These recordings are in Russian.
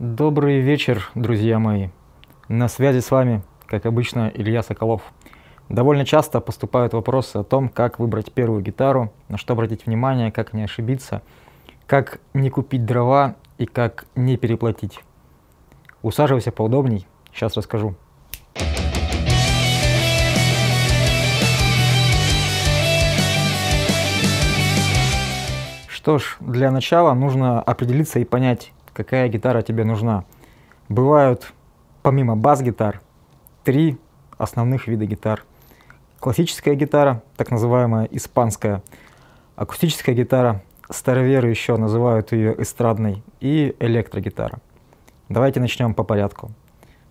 Добрый вечер, друзья мои. На связи с вами, как обычно, Илья Соколов. Довольно часто поступают вопросы о том, как выбрать первую гитару, на что обратить внимание, как не ошибиться, как не купить дрова и как не переплатить. Усаживайся поудобней, сейчас расскажу. Что ж, для начала нужно определиться и понять, какая гитара тебе нужна. Бывают, помимо бас-гитар, три основных вида гитар. Классическая гитара, так называемая испанская, акустическая гитара, староверы еще называют ее эстрадной, и электрогитара. Давайте начнем по порядку.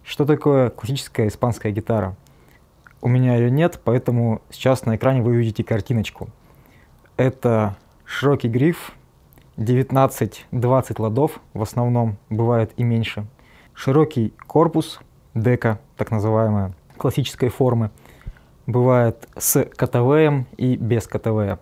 Что такое классическая испанская гитара? У меня ее нет, поэтому сейчас на экране вы увидите картиночку. Это широкий гриф, 19-20 ладов в основном, бывает и меньше. Широкий корпус, дека, так называемая, классической формы, бывает с КТВ и без КТВ.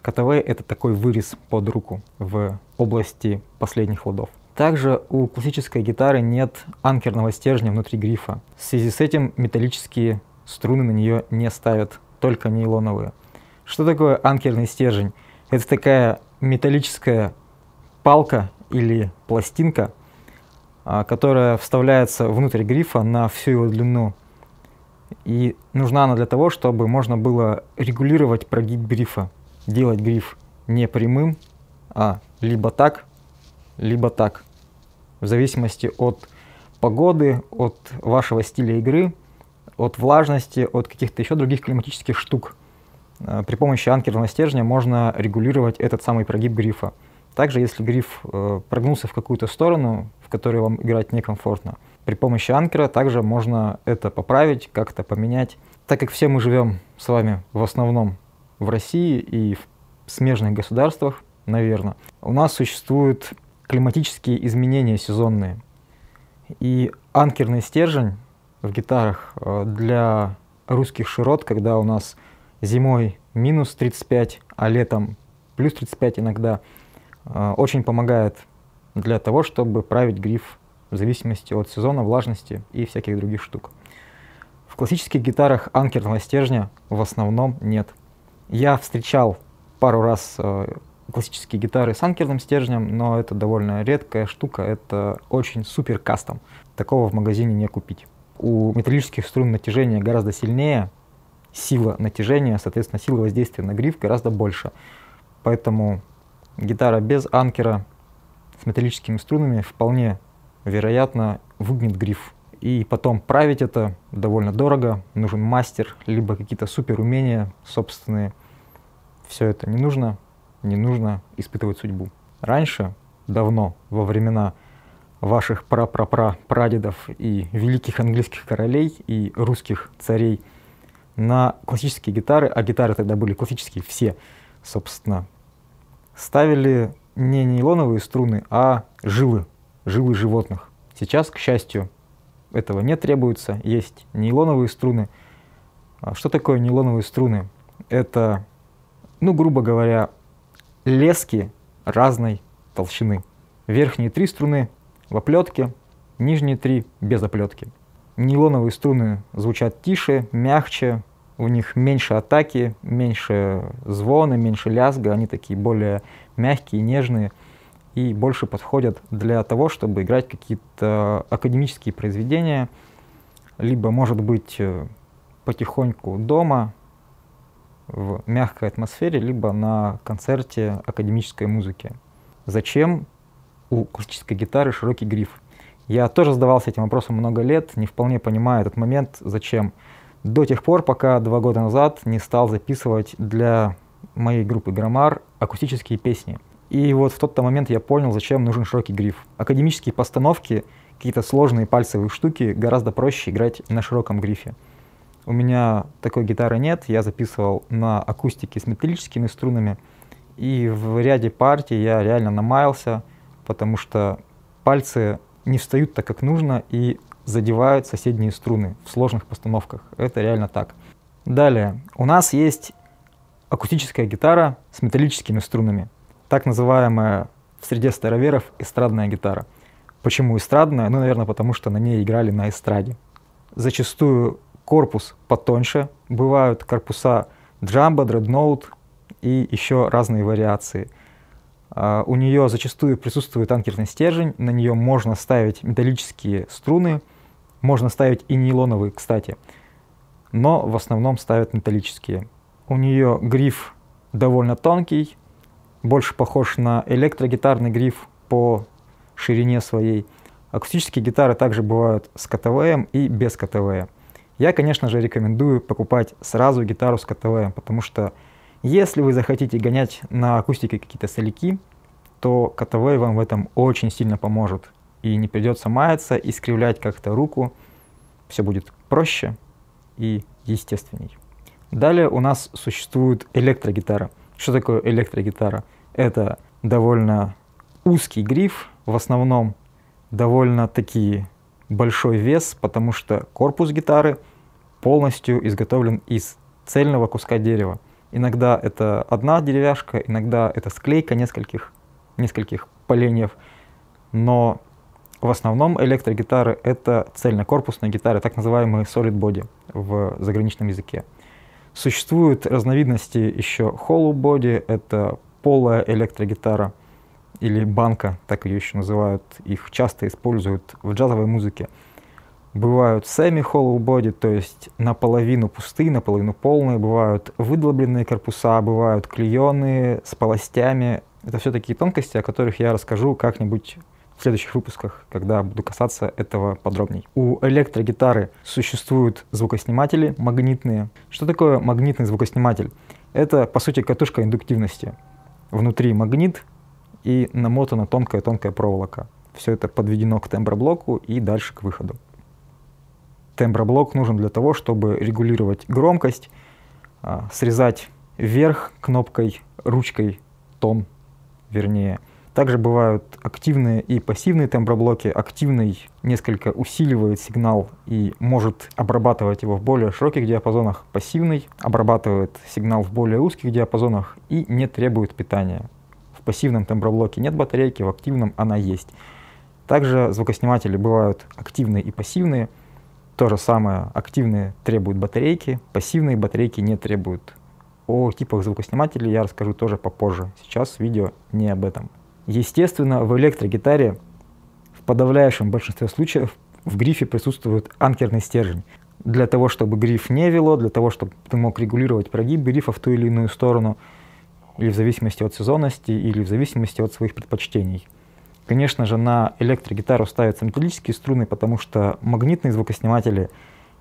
КТВ это такой вырез под руку в области последних ладов. Также у классической гитары нет анкерного стержня внутри грифа. В связи с этим металлические струны на нее не ставят, только нейлоновые. Что такое анкерный стержень? Это такая металлическая палка или пластинка, а, которая вставляется внутрь грифа на всю его длину. И нужна она для того, чтобы можно было регулировать прогиб грифа, делать гриф не прямым, а либо так, либо так. В зависимости от погоды, от вашего стиля игры, от влажности, от каких-то еще других климатических штук – при помощи анкерного стержня можно регулировать этот самый прогиб грифа. Также, если гриф э, прогнулся в какую-то сторону, в которой вам играть некомфортно, при помощи анкера также можно это поправить, как-то поменять. Так как все мы живем с вами в основном в России и в смежных государствах, наверное, у нас существуют климатические изменения сезонные. И анкерный стержень в гитарах э, для русских широт, когда у нас зимой минус 35, а летом плюс 35 иногда, э, очень помогает для того, чтобы править гриф в зависимости от сезона, влажности и всяких других штук. В классических гитарах анкерного стержня в основном нет. Я встречал пару раз э, классические гитары с анкерным стержнем, но это довольно редкая штука, это очень супер кастом. Такого в магазине не купить. У металлических струн натяжение гораздо сильнее, сила натяжения, соответственно, сила воздействия на гриф гораздо больше. Поэтому гитара без анкера с металлическими струнами вполне вероятно выгнет гриф. И потом править это довольно дорого, нужен мастер, либо какие-то супер умения собственные. Все это не нужно, не нужно испытывать судьбу. Раньше, давно, во времена ваших пра-пра-пра-прадедов и великих английских королей и русских царей – на классические гитары, а гитары тогда были классические все, собственно, ставили не нейлоновые струны, а жилы, жилы животных. Сейчас, к счастью, этого не требуется, есть нейлоновые струны. А что такое нейлоновые струны? Это, ну, грубо говоря, лески разной толщины. Верхние три струны в оплетке, нижние три без оплетки. Нейлоновые струны звучат тише, мягче, у них меньше атаки, меньше звона, меньше лязга, они такие более мягкие, нежные и больше подходят для того, чтобы играть какие-то академические произведения, либо, может быть, э, потихоньку дома, в мягкой атмосфере, либо на концерте академической музыки. Зачем у классической гитары широкий гриф? Я тоже задавался этим вопросом много лет, не вполне понимаю этот момент, зачем. До тех пор, пока два года назад не стал записывать для моей группы Граммар акустические песни. И вот в тот-то момент я понял, зачем нужен широкий гриф. Академические постановки, какие-то сложные пальцевые штуки гораздо проще играть на широком грифе. У меня такой гитары нет, я записывал на акустике с металлическими струнами, и в ряде партий я реально намаялся, потому что пальцы не встают так, как нужно, и задевают соседние струны в сложных постановках. Это реально так. Далее, у нас есть акустическая гитара с металлическими струнами, так называемая в среде староверов эстрадная гитара. Почему эстрадная? Ну, наверное, потому что на ней играли на эстраде. Зачастую корпус потоньше, бывают корпуса Jumbo, Dreadnought и еще разные вариации. Uh, у нее зачастую присутствует анкерный стержень, на нее можно ставить металлические струны, можно ставить и нейлоновые, кстати, но в основном ставят металлические. У нее гриф довольно тонкий, больше похож на электрогитарный гриф по ширине своей. Акустические гитары также бывают с КТВ и без КТВ. Я, конечно же, рекомендую покупать сразу гитару с КТВ, потому что если вы захотите гонять на акустике какие-то соляки, то КТВ вам в этом очень сильно поможет. И не придется маяться, искривлять как-то руку. Все будет проще и естественней. Далее у нас существует электрогитара. Что такое электрогитара? Это довольно узкий гриф, в основном довольно таки большой вес, потому что корпус гитары полностью изготовлен из цельного куска дерева. Иногда это одна деревяшка, иногда это склейка нескольких, нескольких поленьев, но в основном электрогитары — это цельнокорпусные гитары, так называемые solid body в заграничном языке. Существуют разновидности еще hollow body, это полая электрогитара или банка, так ее еще называют. Их часто используют в джазовой музыке. Бывают semi-hollow body, то есть наполовину пустые, наполовину полные. Бывают выдолбленные корпуса, бывают клееные с полостями. Это все такие тонкости, о которых я расскажу как-нибудь в следующих выпусках, когда буду касаться этого подробней. У электрогитары существуют звукосниматели магнитные. Что такое магнитный звукосниматель? Это, по сути, катушка индуктивности. Внутри магнит и намотана тонкая-тонкая проволока. Все это подведено к темброблоку и дальше к выходу. Темброблок нужен для того, чтобы регулировать громкость, а, срезать вверх кнопкой, ручкой тон, вернее. Также бывают активные и пассивные темброблоки. Активный несколько усиливает сигнал и может обрабатывать его в более широких диапазонах. Пассивный обрабатывает сигнал в более узких диапазонах и не требует питания. В пассивном темброблоке нет батарейки, в активном она есть. Также звукосниматели бывают активные и пассивные. То же самое, активные требуют батарейки, пассивные батарейки не требуют. О типах звукоснимателей я расскажу тоже попозже. Сейчас видео не об этом. Естественно, в электрогитаре в подавляющем большинстве случаев в грифе присутствует анкерный стержень. Для того, чтобы гриф не вело, для того, чтобы ты мог регулировать прогиб грифа в ту или иную сторону – или в зависимости от сезонности, или в зависимости от своих предпочтений. Конечно же, на электрогитару ставятся металлические струны, потому что магнитные звукосниматели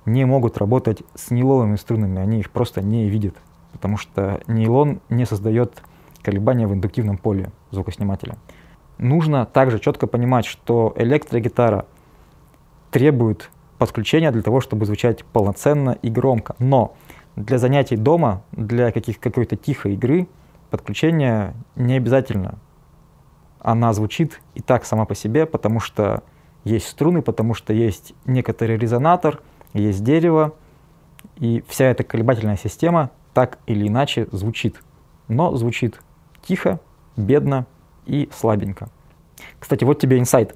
не могут работать с нейлоновыми струнами, они их просто не видят, потому что нейлон не создает колебания в индуктивном поле звукоснимателя. Нужно также четко понимать, что электрогитара требует подключения для того, чтобы звучать полноценно и громко. Но для занятий дома, для каких, какой-то тихой игры подключение не обязательно. Она звучит и так сама по себе, потому что есть струны, потому что есть некоторый резонатор, есть дерево, и вся эта колебательная система так или иначе звучит. Но звучит тихо, бедно и слабенько. Кстати, вот тебе инсайт.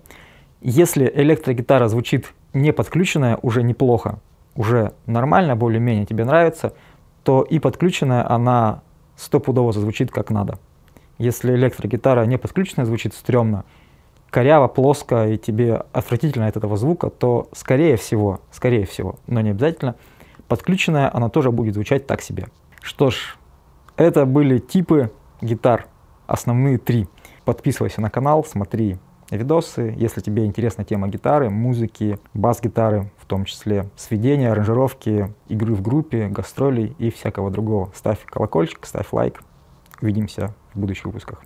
Если электрогитара звучит не подключенная, уже неплохо, уже нормально, более-менее тебе нравится, то и подключенная она стопудово зазвучит как надо. Если электрогитара не подключенная звучит стрёмно, коряво, плоско и тебе отвратительно от этого звука, то скорее всего, скорее всего, но не обязательно, подключенная она тоже будет звучать так себе. Что ж, это были типы гитар, основные три. Подписывайся на канал, смотри видосы. Если тебе интересна тема гитары, музыки, бас-гитары, в том числе сведения, аранжировки, игры в группе, гастролей и всякого другого. Ставь колокольчик, ставь лайк. Увидимся в будущих выпусках.